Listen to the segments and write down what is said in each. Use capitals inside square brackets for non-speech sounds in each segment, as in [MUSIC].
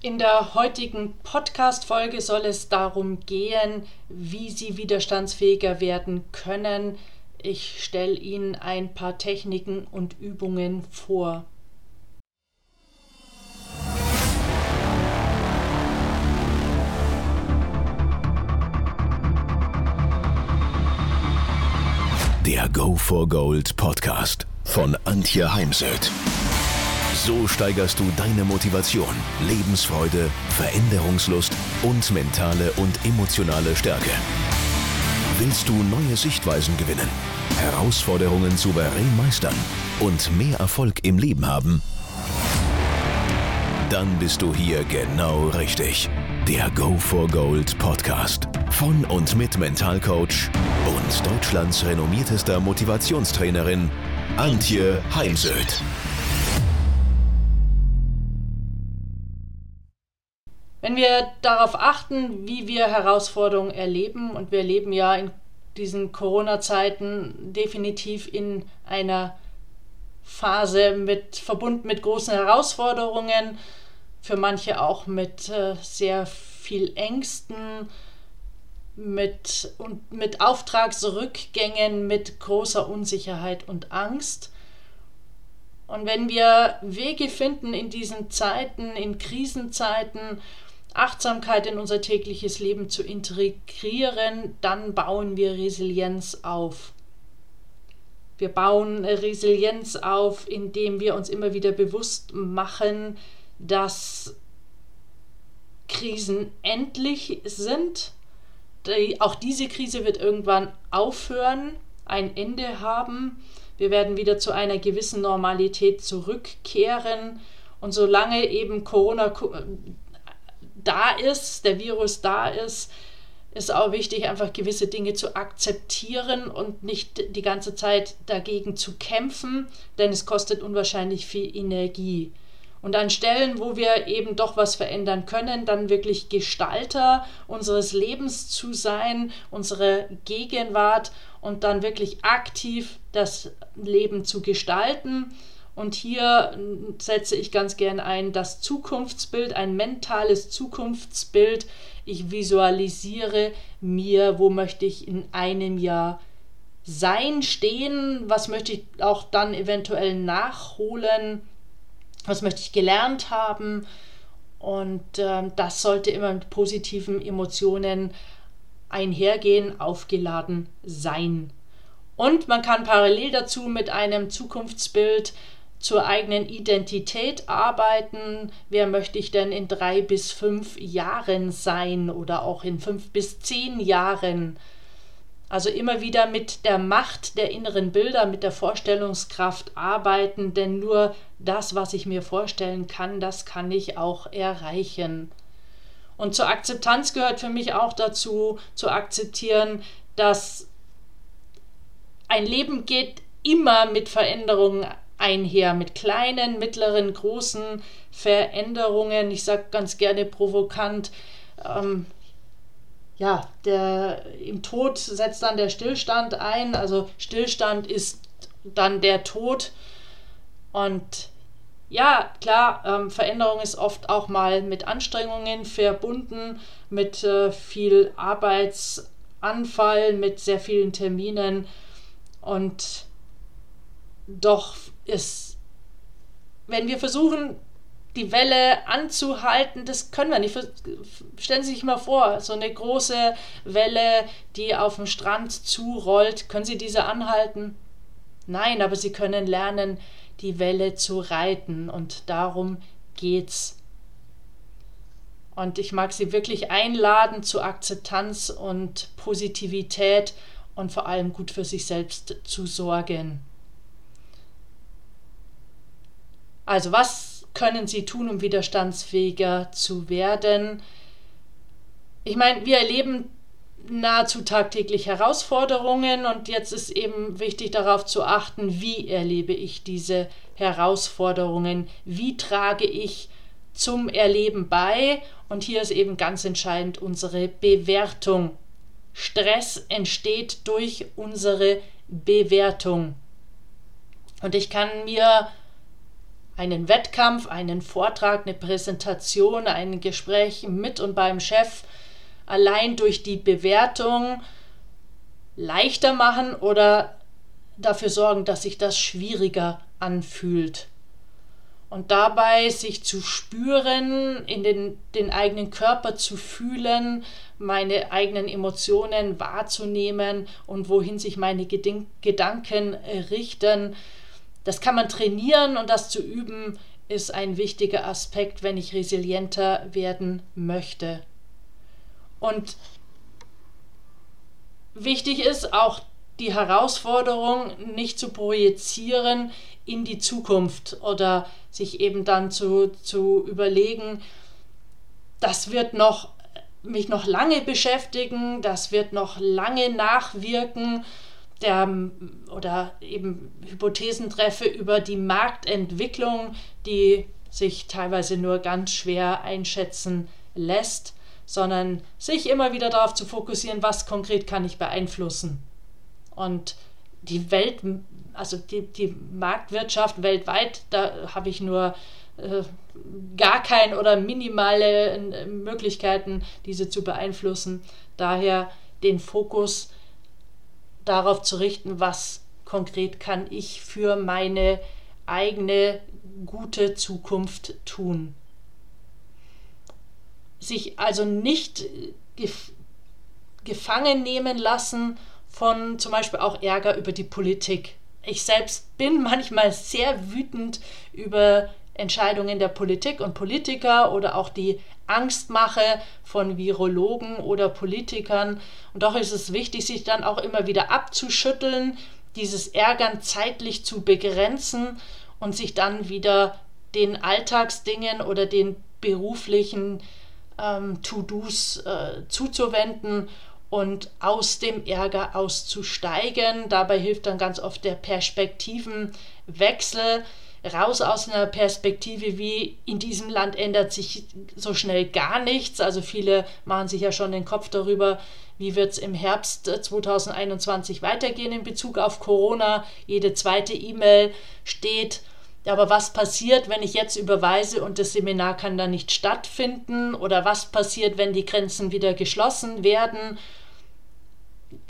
In der heutigen Podcast-Folge soll es darum gehen, wie Sie widerstandsfähiger werden können. Ich stelle Ihnen ein paar Techniken und Übungen vor. Der Go for Gold Podcast von Antje Heimsöth. So steigerst du deine Motivation, Lebensfreude, Veränderungslust und mentale und emotionale Stärke. Willst du neue Sichtweisen gewinnen, Herausforderungen souverän meistern und mehr Erfolg im Leben haben? Dann bist du hier genau richtig. Der Go for Gold Podcast von und mit Mentalcoach und Deutschlands renommiertester Motivationstrainerin Antje Heimsöth. Wenn wir darauf achten, wie wir Herausforderungen erleben, und wir leben ja in diesen Corona-Zeiten definitiv in einer Phase mit verbunden mit großen Herausforderungen, für manche auch mit äh, sehr viel Ängsten, mit, und mit Auftragsrückgängen, mit großer Unsicherheit und Angst. Und wenn wir Wege finden in diesen Zeiten, in Krisenzeiten, Achtsamkeit in unser tägliches Leben zu integrieren, dann bauen wir Resilienz auf. Wir bauen Resilienz auf, indem wir uns immer wieder bewusst machen, dass Krisen endlich sind. auch diese Krise wird irgendwann aufhören, ein Ende haben. Wir werden wieder zu einer gewissen Normalität zurückkehren. Und solange eben Corona da ist, der Virus da ist, ist auch wichtig, einfach gewisse Dinge zu akzeptieren und nicht die ganze Zeit dagegen zu kämpfen, denn es kostet unwahrscheinlich viel Energie. Und an Stellen, wo wir eben doch was verändern können, dann wirklich Gestalter unseres Lebens zu sein, unsere Gegenwart und dann wirklich aktiv das Leben zu gestalten und hier setze ich ganz gern ein das Zukunftsbild, ein mentales Zukunftsbild. Ich visualisiere mir, wo möchte ich in einem Jahr sein, stehen, was möchte ich auch dann eventuell nachholen, was möchte ich gelernt haben. Und äh, das sollte immer mit positiven Emotionen einhergehen, aufgeladen sein. Und man kann parallel dazu mit einem Zukunftsbild zur eigenen Identität arbeiten. Wer möchte ich denn in drei bis fünf Jahren sein oder auch in fünf bis zehn Jahren? Also immer wieder mit der Macht der inneren Bilder, mit der Vorstellungskraft arbeiten, denn nur das, was ich mir vorstellen kann, das kann ich auch erreichen. Und zur Akzeptanz gehört für mich auch dazu, zu akzeptieren, dass ein Leben geht immer mit Veränderungen einher mit kleinen, mittleren, großen Veränderungen. Ich sage ganz gerne provokant, ähm, ja, der, im Tod setzt dann der Stillstand ein. Also Stillstand ist dann der Tod. Und ja, klar, ähm, Veränderung ist oft auch mal mit Anstrengungen verbunden, mit äh, viel Arbeitsanfall, mit sehr vielen Terminen. Und doch ist, wenn wir versuchen, die Welle anzuhalten, das können wir nicht. Stellen Sie sich mal vor, so eine große Welle, die auf dem Strand zurollt, können Sie diese anhalten? Nein, aber Sie können lernen, die Welle zu reiten und darum geht's. Und ich mag Sie wirklich einladen zu Akzeptanz und Positivität und vor allem gut für sich selbst zu sorgen. Also was können Sie tun, um widerstandsfähiger zu werden? Ich meine, wir erleben nahezu tagtäglich Herausforderungen und jetzt ist eben wichtig darauf zu achten, wie erlebe ich diese Herausforderungen, wie trage ich zum Erleben bei und hier ist eben ganz entscheidend unsere Bewertung. Stress entsteht durch unsere Bewertung. Und ich kann mir einen Wettkampf, einen Vortrag, eine Präsentation, ein Gespräch mit und beim Chef allein durch die Bewertung leichter machen oder dafür sorgen, dass sich das schwieriger anfühlt. Und dabei sich zu spüren, in den, den eigenen Körper zu fühlen, meine eigenen Emotionen wahrzunehmen und wohin sich meine Gedanken richten. Das kann man trainieren und das zu üben ist ein wichtiger Aspekt, wenn ich resilienter werden möchte. Und wichtig ist auch die Herausforderung nicht zu projizieren in die Zukunft oder sich eben dann zu, zu überlegen, das wird noch mich noch lange beschäftigen, das wird noch lange nachwirken der, oder eben Hypothesen treffe über die Marktentwicklung, die sich teilweise nur ganz schwer einschätzen lässt, sondern sich immer wieder darauf zu fokussieren, was konkret kann ich beeinflussen. Und die Welt, also die, die Marktwirtschaft weltweit, da habe ich nur äh, gar keine oder minimale äh, Möglichkeiten, diese zu beeinflussen. Daher den Fokus darauf zu richten, was konkret kann ich für meine eigene gute Zukunft tun. Sich also nicht gef gefangen nehmen lassen von zum Beispiel auch Ärger über die Politik. Ich selbst bin [LAUGHS] manchmal sehr wütend über Entscheidungen der Politik und Politiker oder auch die Angstmache von Virologen oder Politikern. Und doch ist es wichtig, sich dann auch immer wieder abzuschütteln, dieses Ärgern zeitlich zu begrenzen und sich dann wieder den Alltagsdingen oder den beruflichen ähm, To-Dos äh, zuzuwenden und aus dem Ärger auszusteigen. Dabei hilft dann ganz oft der Perspektivenwechsel raus aus einer Perspektive wie in diesem Land ändert sich so schnell gar nichts. Also viele machen sich ja schon den Kopf darüber, wie wird es im Herbst 2021 weitergehen in Bezug auf Corona. Jede zweite E-Mail steht, aber was passiert, wenn ich jetzt überweise und das Seminar kann dann nicht stattfinden? Oder was passiert, wenn die Grenzen wieder geschlossen werden?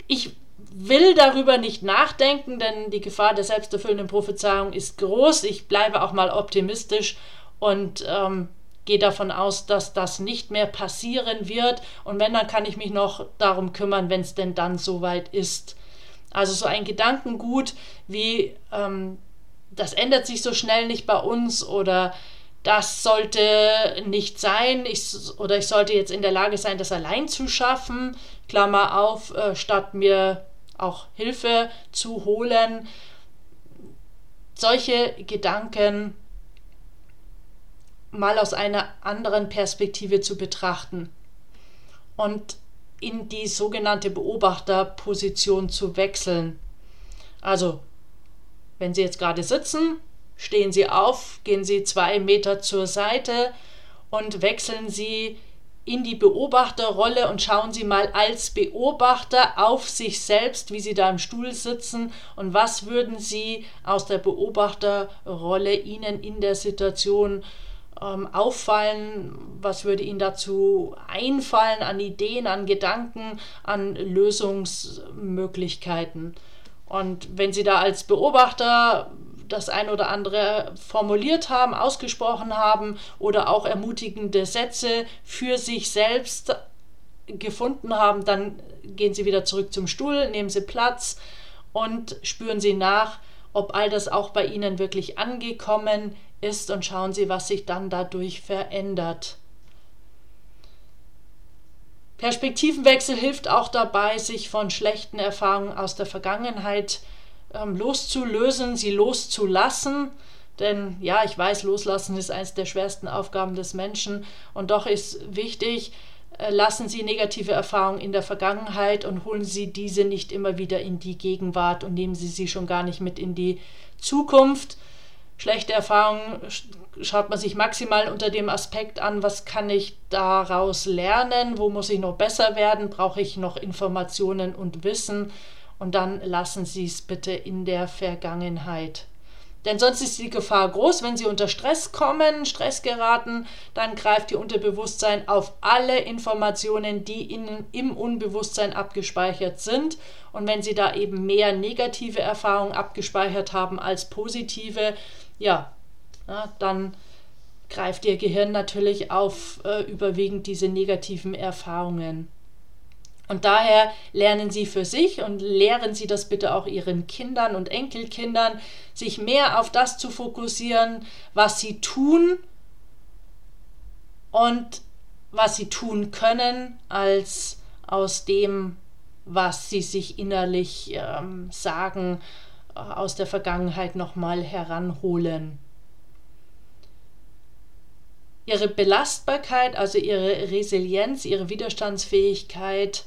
Ich will darüber nicht nachdenken, denn die Gefahr der selbsterfüllenden Prophezeiung ist groß. Ich bleibe auch mal optimistisch und ähm, gehe davon aus, dass das nicht mehr passieren wird. Und wenn, dann kann ich mich noch darum kümmern, wenn es denn dann soweit ist. Also so ein Gedankengut wie, ähm, das ändert sich so schnell nicht bei uns oder das sollte nicht sein ich, oder ich sollte jetzt in der Lage sein, das allein zu schaffen. Klammer auf, äh, statt mir auch Hilfe zu holen. Solche Gedanken mal aus einer anderen Perspektive zu betrachten und in die sogenannte Beobachterposition zu wechseln. Also, wenn Sie jetzt gerade sitzen, stehen Sie auf, gehen Sie zwei Meter zur Seite und wechseln Sie in die Beobachterrolle und schauen Sie mal als Beobachter auf sich selbst, wie Sie da im Stuhl sitzen und was würden Sie aus der Beobachterrolle Ihnen in der Situation ähm, auffallen, was würde Ihnen dazu einfallen an Ideen, an Gedanken, an Lösungsmöglichkeiten. Und wenn Sie da als Beobachter das ein oder andere formuliert haben, ausgesprochen haben oder auch ermutigende Sätze für sich selbst gefunden haben, dann gehen Sie wieder zurück zum Stuhl, nehmen Sie Platz und spüren Sie nach, ob all das auch bei Ihnen wirklich angekommen ist und schauen Sie, was sich dann dadurch verändert. Perspektivenwechsel hilft auch dabei, sich von schlechten Erfahrungen aus der Vergangenheit zu ähm, loszulösen, sie loszulassen. Denn ja, ich weiß, loslassen ist eines der schwersten Aufgaben des Menschen. Und doch ist wichtig, äh, lassen Sie negative Erfahrungen in der Vergangenheit und holen Sie diese nicht immer wieder in die Gegenwart und nehmen Sie sie schon gar nicht mit in die Zukunft. Schlechte Erfahrungen schaut man sich maximal unter dem Aspekt an, was kann ich daraus lernen, wo muss ich noch besser werden, brauche ich noch Informationen und Wissen und dann lassen Sie es bitte in der Vergangenheit. Denn sonst ist die Gefahr groß, wenn Sie unter Stress kommen, Stress geraten, dann greift Ihr Unterbewusstsein auf alle Informationen, die Ihnen im Unbewusstsein abgespeichert sind. Und wenn Sie da eben mehr negative Erfahrungen abgespeichert haben als positive, ja, ja dann greift Ihr Gehirn natürlich auf äh, überwiegend diese negativen Erfahrungen. Und daher lernen Sie für sich und lehren Sie das bitte auch Ihren Kindern und Enkelkindern, sich mehr auf das zu fokussieren, was sie tun und was sie tun können, als aus dem, was sie sich innerlich ähm, sagen, äh, aus der Vergangenheit nochmal heranholen. Ihre Belastbarkeit, also ihre Resilienz, ihre Widerstandsfähigkeit,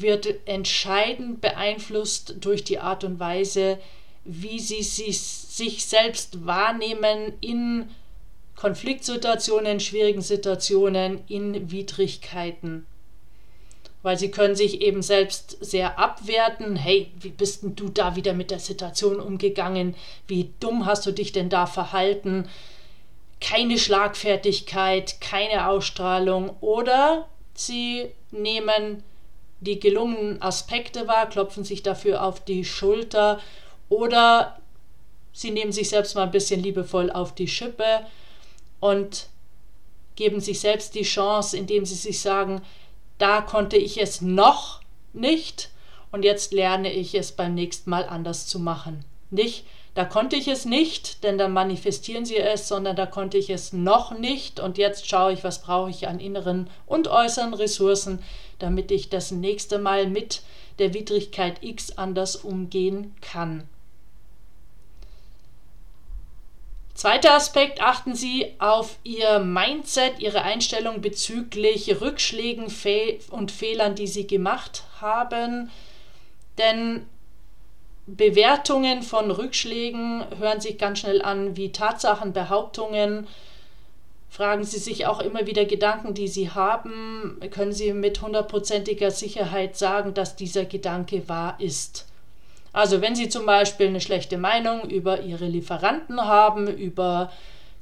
wird entscheidend beeinflusst durch die Art und Weise, wie sie sich, selbst wahrnehmen in Konfliktsituationen, schwierigen Situationen, in Widrigkeiten. Weil sie können sich eben selbst sehr abwerten. Hey, wie bist denn du da wieder mit der Situation umgegangen? Wie dumm hast du dich denn da verhalten? Keine Schlagfertigkeit, keine Ausstrahlung. Oder sie nehmen die gelungenen Aspekte wahr, klopfen sich dafür auf die Schulter oder sie nehmen sich selbst mal ein bisschen liebevoll auf die Schippe und geben sich selbst die Chance, indem sie sich sagen, da konnte ich es noch nicht und jetzt lerne ich es beim nächsten Mal anders zu machen. Nicht, da konnte ich es nicht, denn dann manifestieren sie es, sondern da konnte ich es noch nicht und jetzt schaue ich, was brauche ich an inneren und äußeren Ressourcen, damit ich das nächste Mal mit der Widrigkeit X anders umgehen kann. Zweiter Aspekt, achten Sie auf Ihr Mindset, Ihre Einstellung bezüglich Rückschlägen und Fehlern, die Sie gemacht haben. Denn Bewertungen von Rückschlägen hören sich ganz schnell an wie Tatsachen, Behauptungen. Fragen Sie sich auch immer wieder Gedanken, die Sie haben. Können Sie mit hundertprozentiger Sicherheit sagen, dass dieser Gedanke wahr ist? Also wenn Sie zum Beispiel eine schlechte Meinung über Ihre Lieferanten haben, über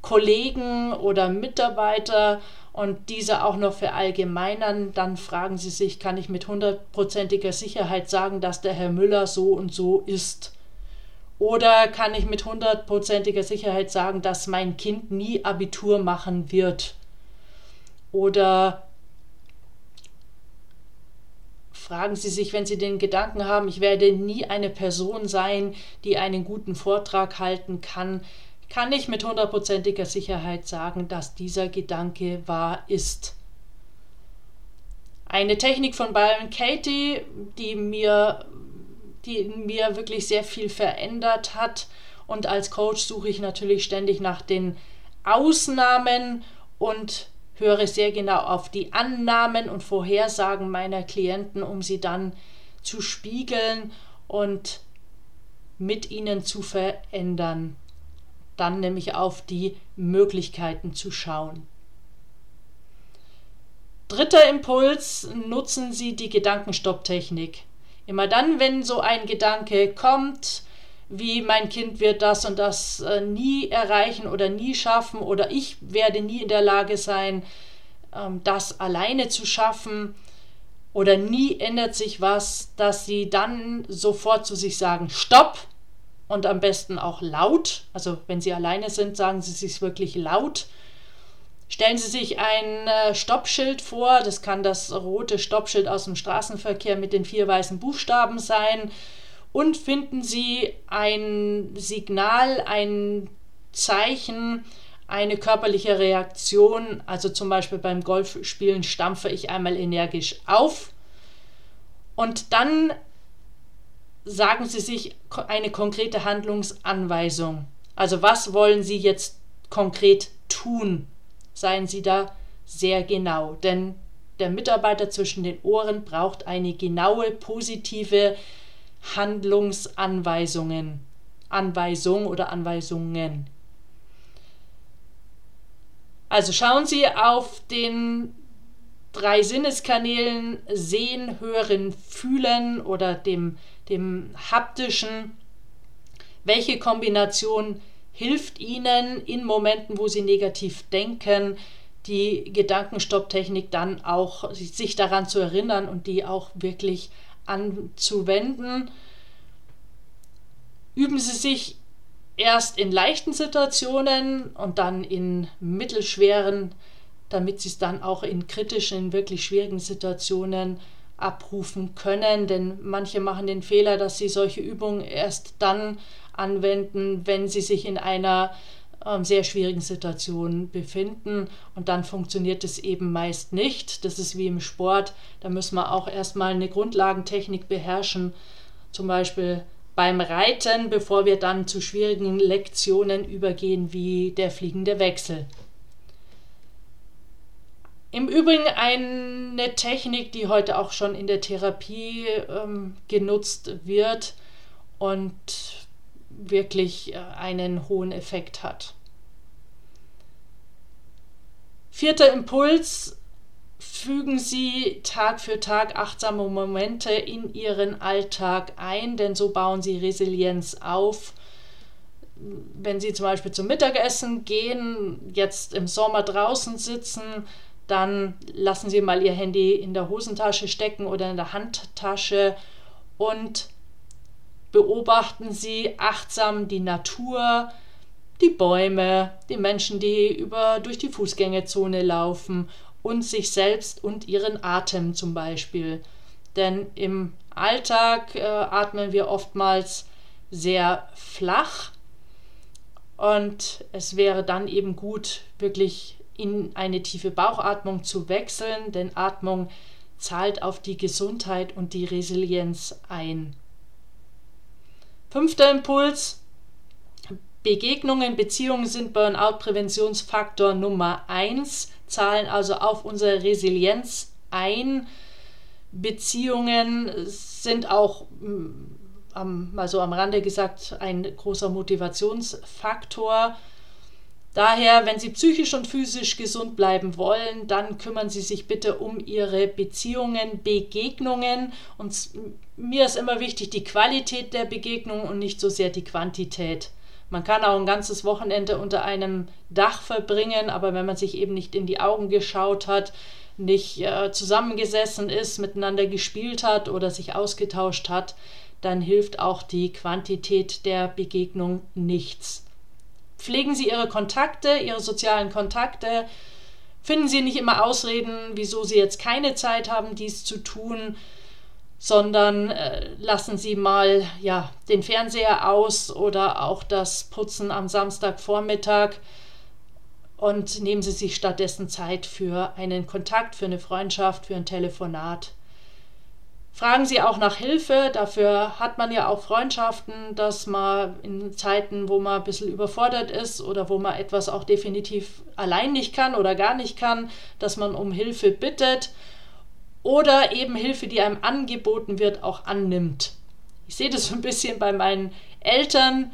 Kollegen oder Mitarbeiter und diese auch noch verallgemeinern, dann fragen Sie sich, kann ich mit hundertprozentiger Sicherheit sagen, dass der Herr Müller so und so ist? Oder kann ich mit hundertprozentiger Sicherheit sagen, dass mein Kind nie Abitur machen wird? Oder fragen Sie sich, wenn Sie den Gedanken haben, ich werde nie eine Person sein, die einen guten Vortrag halten kann, kann ich mit hundertprozentiger Sicherheit sagen, dass dieser Gedanke wahr ist. Eine Technik von Byron Katie, die mir, die mir wirklich sehr viel verändert hat. Und als Coach suche ich natürlich ständig nach den Ausnahmen und höre sehr genau auf die Annahmen und Vorhersagen meiner Klienten, um sie dann zu spiegeln und mit ihnen zu verändern dann nämlich auf die Möglichkeiten zu schauen. Dritter Impuls, nutzen Sie die Gedankenstopptechnik. Immer dann, wenn so ein Gedanke kommt, wie mein Kind wird das und das äh, nie erreichen oder nie schaffen oder ich werde nie in der Lage sein, ähm, das alleine zu schaffen oder nie ändert sich was, dass Sie dann sofort zu sich sagen, stopp, und am besten auch laut. Also wenn Sie alleine sind, sagen Sie sich wirklich laut. Stellen Sie sich ein äh, Stoppschild vor. Das kann das rote Stoppschild aus dem Straßenverkehr mit den vier weißen Buchstaben sein. Und finden Sie ein Signal, ein Zeichen, eine körperliche Reaktion. Also zum Beispiel beim Golfspielen stampfe ich einmal energisch auf. Und dann sagen Sie sich eine konkrete Handlungsanweisung. Also was wollen Sie jetzt konkret tun? Seien Sie da sehr genau, denn der Mitarbeiter zwischen den Ohren braucht eine genaue, positive Handlungsanweisungen. Anweisung oder Anweisungen. Also schauen Sie auf den drei Sinneskanälen Sehen, Hören, Fühlen oder dem dem haptischen welche Kombination hilft Ihnen in Momenten, wo Sie negativ denken, die Gedankenstopptechnik dann auch sich daran zu erinnern und die auch wirklich anzuwenden. Üben Sie sich erst in leichten Situationen und dann in mittelschweren, damit Sie es dann auch in kritischen, wirklich schwierigen Situationen abrufen können. Denn manche machen den Fehler, dass sie solche Übungen erst dann anwenden, wenn sie sich in einer ähm, sehr schwierigen Situation befinden und dann funktioniert es eben meist nicht. Das ist wie im Sport, da müssen wir auch erstmal eine Grundlagentechnik beherrschen, zum Beispiel beim Reiten, bevor wir dann zu schwierigen Lektionen übergehen wie der fliegende Wechsel. Im Übrigen eine Technik, die heute auch schon in der Therapie ähm, genutzt wird und wirklich äh, einen hohen Effekt hat. Vierter Impuls, fügen Sie Tag für Tag achtsame Momente in Ihren Alltag ein, denn so bauen Sie Resilienz auf. Wenn Sie zum Beispiel zum Mittagessen gehen, jetzt im Sommer draußen sitzen, dann lassen Sie mal Ihr Handy in der Hosentasche stecken oder in der Handtasche und beobachten Sie achtsam die Natur, die Bäume, die Menschen, die über, durch die Fußgängerzone laufen und sich selbst und ihren Atem zum Beispiel. Denn im Alltag äh, atmen wir oftmals sehr flach und es wäre dann eben gut, wirklich in eine tiefe Bauchatmung zu wechseln, denn Atmung zahlt auf die Gesundheit und die Resilienz ein. Fünfter Impuls. Begegnungen, Beziehungen sind Burnout-Präventionsfaktor Nummer 1, zahlen also auf unsere Resilienz ein. Beziehungen sind auch, mm, mal so am Rande gesagt, ein großer Motivationsfaktor. Daher, wenn Sie psychisch und physisch gesund bleiben wollen, dann kümmern Sie sich bitte um Ihre Beziehungen, Begegnungen. Und mir ist immer wichtig die Qualität der Begegnung und nicht so sehr die Quantität. Man kann auch ein ganzes Wochenende unter einem Dach verbringen, aber wenn man sich eben nicht in die Augen geschaut hat, nicht äh, zusammengesessen ist, miteinander gespielt hat oder sich ausgetauscht hat, dann hilft auch die Quantität der Begegnung nichts. Pflegen Sie Ihre Kontakte, Ihre sozialen Kontakte. Finden Sie nicht immer Ausreden, wieso Sie jetzt keine Zeit haben, dies zu tun, sondern äh, lassen Sie mal ja, den Fernseher aus oder auch das Putzen am Samstagvormittag und nehmen Sie sich stattdessen Zeit für einen Kontakt, für eine Freundschaft, für ein Telefonat. Fragen Sie auch nach Hilfe. Dafür hat man ja auch Freundschaften, dass man in Zeiten, wo man ein bisschen überfordert ist oder wo man etwas auch definitiv allein nicht kann oder gar nicht kann, dass man um Hilfe bittet oder eben Hilfe, die einem angeboten wird, auch annimmt. Ich sehe das so ein bisschen bei meinen Eltern,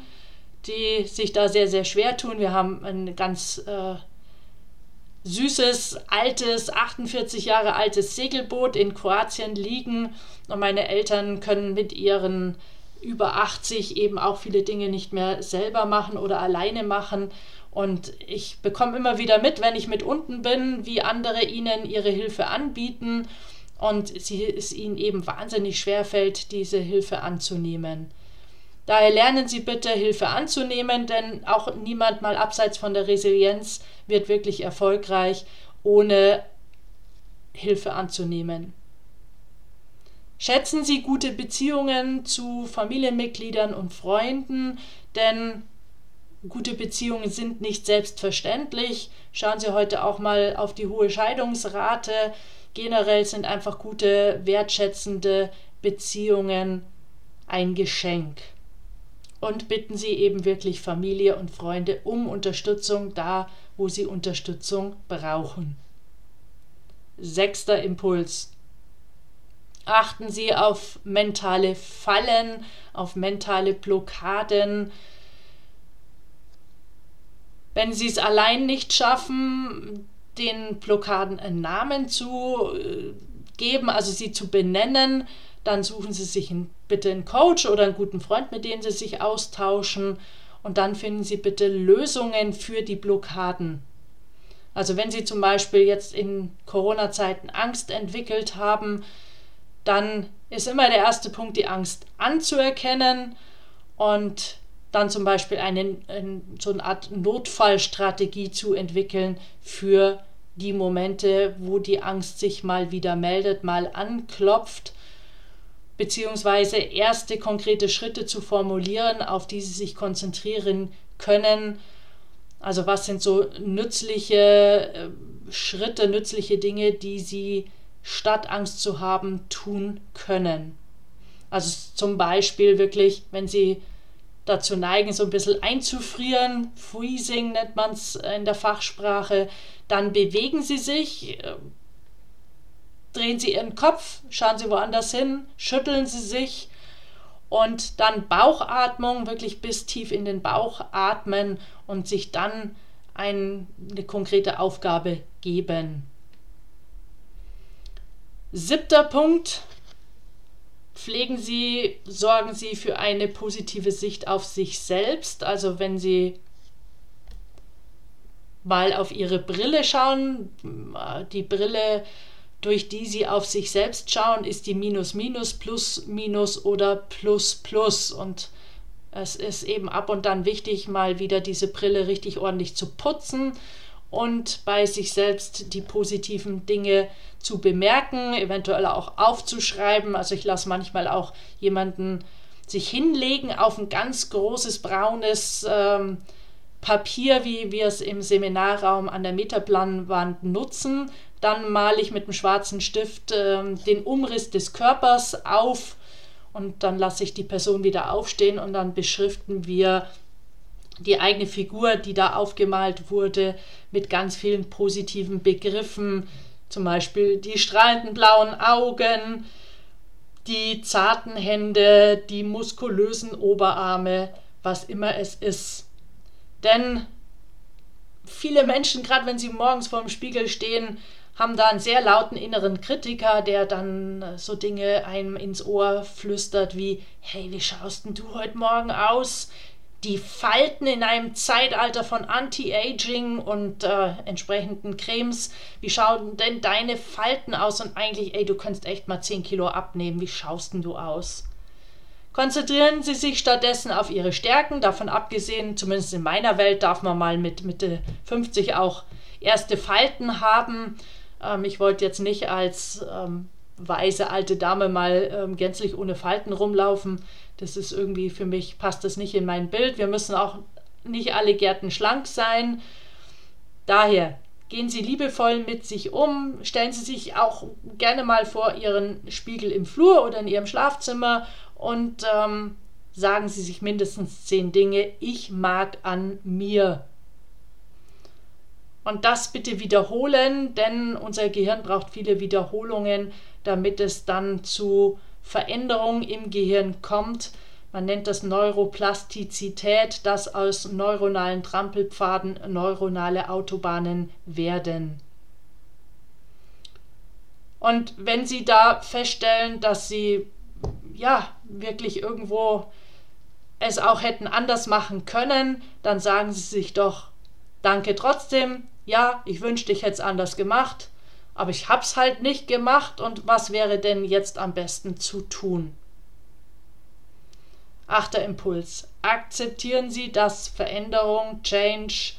die sich da sehr, sehr schwer tun. Wir haben ein ganz äh, süßes, altes, 48 Jahre altes Segelboot in Kroatien liegen. Und meine Eltern können mit ihren über 80 eben auch viele Dinge nicht mehr selber machen oder alleine machen. Und ich bekomme immer wieder mit, wenn ich mit unten bin, wie andere ihnen ihre Hilfe anbieten und sie, es ihnen eben wahnsinnig schwer fällt, diese Hilfe anzunehmen. Daher lernen Sie bitte Hilfe anzunehmen, denn auch niemand mal abseits von der Resilienz wird wirklich erfolgreich, ohne Hilfe anzunehmen. Schätzen Sie gute Beziehungen zu Familienmitgliedern und Freunden, denn gute Beziehungen sind nicht selbstverständlich. Schauen Sie heute auch mal auf die hohe Scheidungsrate. Generell sind einfach gute, wertschätzende Beziehungen ein Geschenk und bitten Sie eben wirklich Familie und Freunde um Unterstützung da, wo sie Unterstützung brauchen. Sechster Impuls. Achten Sie auf mentale Fallen, auf mentale Blockaden. Wenn Sie es allein nicht schaffen, den Blockaden einen Namen zu äh, geben, also sie zu benennen, dann suchen Sie sich einen, bitte einen Coach oder einen guten Freund, mit dem Sie sich austauschen und dann finden Sie bitte Lösungen für die Blockaden. Also wenn Sie zum Beispiel jetzt in Corona-Zeiten Angst entwickelt haben, dann ist immer der erste Punkt, die Angst anzuerkennen und dann zum Beispiel eine, so eine Art Notfallstrategie zu entwickeln für die Momente, wo die Angst sich mal wieder meldet, mal anklopft, beziehungsweise erste konkrete Schritte zu formulieren, auf die sie sich konzentrieren können. Also was sind so nützliche äh, Schritte, nützliche Dinge, die sie statt Angst zu haben tun können. Also zum Beispiel wirklich, wenn sie dazu neigen, so ein bisschen einzufrieren. Freezing nennt man es in der Fachsprache. Dann bewegen Sie sich, äh, drehen Sie Ihren Kopf, schauen Sie woanders hin, schütteln Sie sich und dann Bauchatmung, wirklich bis tief in den Bauch atmen und sich dann ein, eine konkrete Aufgabe geben. Siebter Punkt, pflegen Sie, sorgen Sie für eine positive Sicht auf sich selbst. Also wenn Sie mal auf Ihre Brille schauen, die Brille, durch die Sie auf sich selbst schauen, ist die Minus, Minus, Plus, Minus oder Plus, Plus. Und es ist eben ab und dann wichtig, mal wieder diese Brille richtig ordentlich zu putzen und bei sich selbst die positiven Dinge zu bemerken, eventuell auch aufzuschreiben. Also ich lasse manchmal auch jemanden sich hinlegen auf ein ganz großes braunes ähm, Papier, wie wir es im Seminarraum an der Metaplanwand nutzen. Dann male ich mit einem schwarzen Stift ähm, den Umriss des Körpers auf und dann lasse ich die Person wieder aufstehen und dann beschriften wir die eigene Figur, die da aufgemalt wurde, mit ganz vielen positiven Begriffen, zum Beispiel die strahlenden blauen Augen, die zarten Hände, die muskulösen Oberarme, was immer es ist. Denn viele Menschen, gerade wenn sie morgens vor dem Spiegel stehen, haben da einen sehr lauten inneren Kritiker, der dann so Dinge einem ins Ohr flüstert wie, hey, wie schaust denn du heute Morgen aus? Die Falten in einem Zeitalter von Anti-Aging und äh, entsprechenden Cremes. Wie schauen denn deine Falten aus? Und eigentlich, ey, du könntest echt mal 10 Kilo abnehmen. Wie schaust denn du aus? Konzentrieren Sie sich stattdessen auf Ihre Stärken. Davon abgesehen, zumindest in meiner Welt, darf man mal mit Mitte 50 auch erste Falten haben. Ähm, ich wollte jetzt nicht als ähm, weise alte Dame mal ähm, gänzlich ohne Falten rumlaufen. Das ist irgendwie für mich, passt das nicht in mein Bild. Wir müssen auch nicht alle Gärten schlank sein. Daher gehen Sie liebevoll mit sich um, stellen Sie sich auch gerne mal vor Ihren Spiegel im Flur oder in Ihrem Schlafzimmer und ähm, sagen Sie sich mindestens zehn Dinge, ich mag an mir. Und das bitte wiederholen, denn unser Gehirn braucht viele Wiederholungen, damit es dann zu Veränderung im Gehirn kommt. Man nennt das Neuroplastizität, dass aus neuronalen Trampelpfaden neuronale Autobahnen werden. Und wenn Sie da feststellen, dass Sie ja wirklich irgendwo es auch hätten anders machen können, dann sagen Sie sich doch Danke trotzdem. Ja, ich wünschte, ich hätte es anders gemacht aber ich hab's halt nicht gemacht und was wäre denn jetzt am besten zu tun? Achter Impuls. Akzeptieren Sie, dass Veränderung, Change,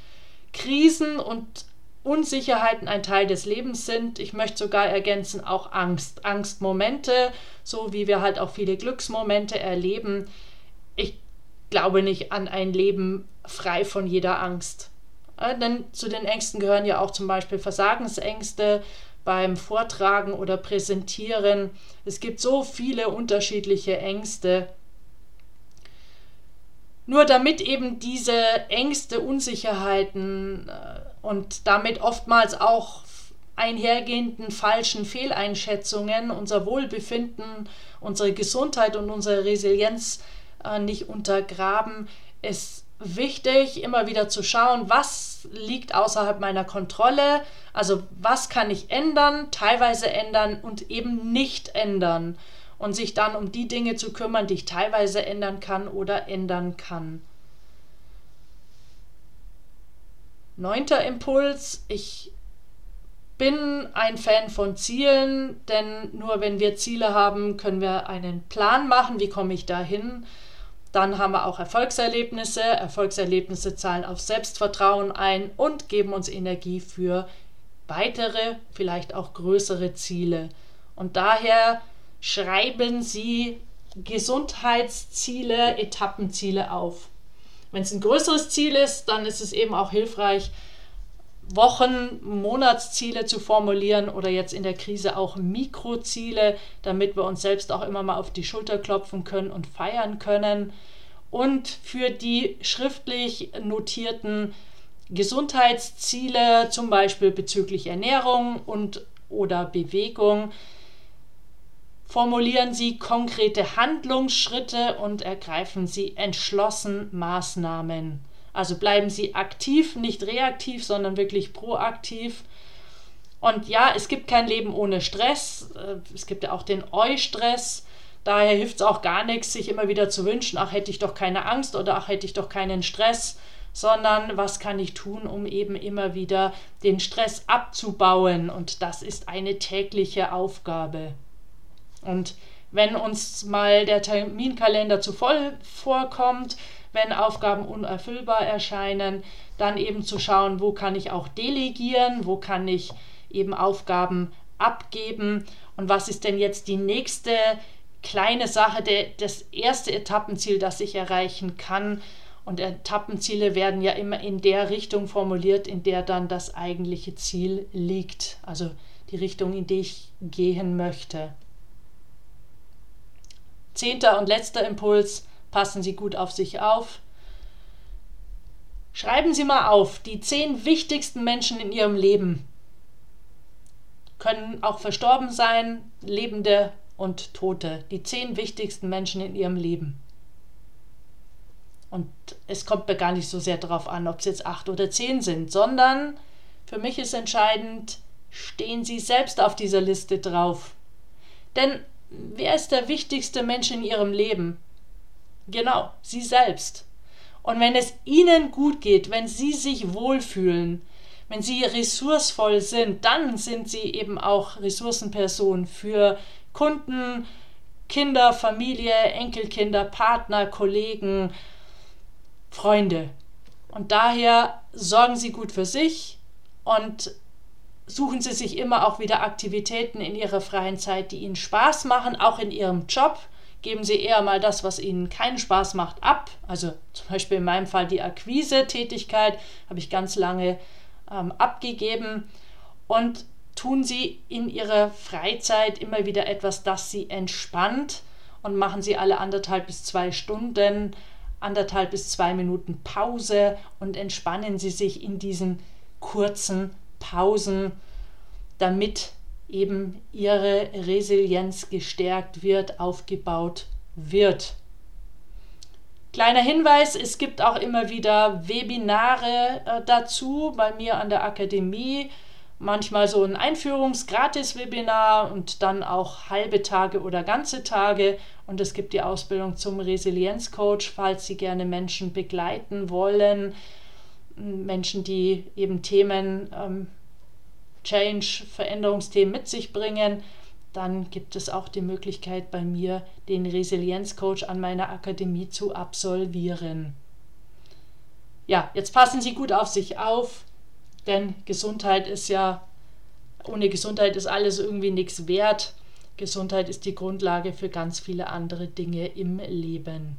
Krisen und Unsicherheiten ein Teil des Lebens sind. Ich möchte sogar ergänzen, auch Angst. Angstmomente, so wie wir halt auch viele Glücksmomente erleben. Ich glaube nicht an ein Leben frei von jeder Angst. Äh, denn zu den Ängsten gehören ja auch zum Beispiel Versagensängste, beim Vortragen oder Präsentieren. Es gibt so viele unterschiedliche Ängste. Nur damit eben diese Ängste, Unsicherheiten äh, und damit oftmals auch einhergehenden falschen Fehleinschätzungen unser Wohlbefinden, unsere Gesundheit und unsere Resilienz äh, nicht untergraben, ist wichtig, immer wieder zu schauen, was liegt außerhalb meiner Kontrolle, also was kann ich ändern, teilweise ändern und eben nicht ändern. und sich dann um die Dinge zu kümmern, die ich teilweise ändern kann oder ändern kann. Neunter Impuls, ich bin ein Fan von Zielen, denn nur wenn wir Ziele haben, können wir einen Plan machen, wie komme ich dahin. Dann haben wir auch Erfolgserlebnisse. Erfolgserlebnisse zahlen auf Selbstvertrauen ein und geben uns Energie für weitere, vielleicht auch größere Ziele. Und daher schreiben Sie Gesundheitsziele, Etappenziele auf. Wenn es ein größeres Ziel ist, dann ist es eben auch hilfreich, Wochen-, Monatsziele zu formulieren oder jetzt in der Krise auch Mikroziele, damit wir uns selbst auch immer mal auf die Schulter klopfen können und feiern können. Und für die schriftlich notierten Gesundheitsziele, zum Beispiel bezüglich Ernährung und oder Bewegung, formulieren Sie konkrete Handlungsschritte und ergreifen Sie entschlossen Maßnahmen. Also bleiben Sie aktiv, nicht reaktiv, sondern wirklich proaktiv. Und ja, es gibt kein Leben ohne Stress. Äh, es gibt ja auch den Eu-Stress. Daher hilft es auch gar nichts, sich immer wieder zu wünschen, ach hätte ich doch keine Angst oder ach hätte ich doch keinen Stress, sondern was kann ich tun, um eben immer wieder den Stress abzubauen. Und das ist eine tägliche Aufgabe. Und wenn uns mal der Terminkalender zu voll vorkommt, wenn Aufgaben unerfüllbar erscheinen, dann eben zu schauen, wo kann ich auch delegieren, wo kann ich eben Aufgaben abgeben und was ist denn jetzt die nächste kleine Sache, der, das erste Etappenziel, das ich erreichen kann. Und Etappenziele werden ja immer in der Richtung formuliert, in der dann das eigentliche Ziel liegt. Also die Richtung, in die ich gehen möchte. Zehnter und letzter Impuls, passen Sie gut auf sich auf. Schreiben Sie mal auf, die zehn wichtigsten Menschen in Ihrem Leben können auch verstorben sein, Lebende und Tote. Die zehn wichtigsten Menschen in Ihrem Leben. Und es kommt mir gar nicht so sehr darauf an, ob es jetzt acht oder zehn sind, sondern für mich ist entscheidend, stehen Sie selbst auf dieser Liste drauf. Denn wer ist der wichtigste Mensch in Ihrem Leben? Genau, Sie selbst. Und wenn es Ihnen gut geht, wenn Sie sich wohlfühlen, wenn Sie ressourcevoll sind, dann sind Sie eben auch Ressourcenperson für Kunden, Kinder, Familie, Enkelkinder, Partner, Kollegen, Freunde. Und daher sorgen Sie gut für sich und suchen Sie sich immer auch wieder Aktivitäten in Ihrer freien Zeit, die Ihnen Spaß machen, auch in Ihrem Job. Geben Sie eher mal das, was Ihnen keinen Spaß macht, ab. Also zum Beispiel in meinem Fall die Akquise-Tätigkeit habe ich ganz lange ähm, abgegeben. Und tun Sie in Ihrer Freizeit immer wieder etwas, das Sie entspannt und machen Sie alle anderthalb bis zwei Stunden, anderthalb bis zwei Minuten Pause und entspannen Sie sich in diesen kurzen Pausen, damit eben ihre Resilienz gestärkt wird, aufgebaut wird. Kleiner Hinweis, es gibt auch immer wieder Webinare äh, dazu bei mir an der Akademie. Manchmal so ein Einführungs-Gratis-Webinar und dann auch halbe Tage oder ganze Tage. Und es gibt die Ausbildung zum Resilienzcoach, falls Sie gerne Menschen begleiten wollen. Menschen, die eben Themen ähm, Change, Veränderungsthemen mit sich bringen, dann gibt es auch die Möglichkeit bei mir, den Resilienzcoach an meiner Akademie zu absolvieren. Ja, jetzt passen Sie gut auf sich auf, denn Gesundheit ist ja, ohne Gesundheit ist alles irgendwie nichts wert. Gesundheit ist die Grundlage für ganz viele andere Dinge im Leben.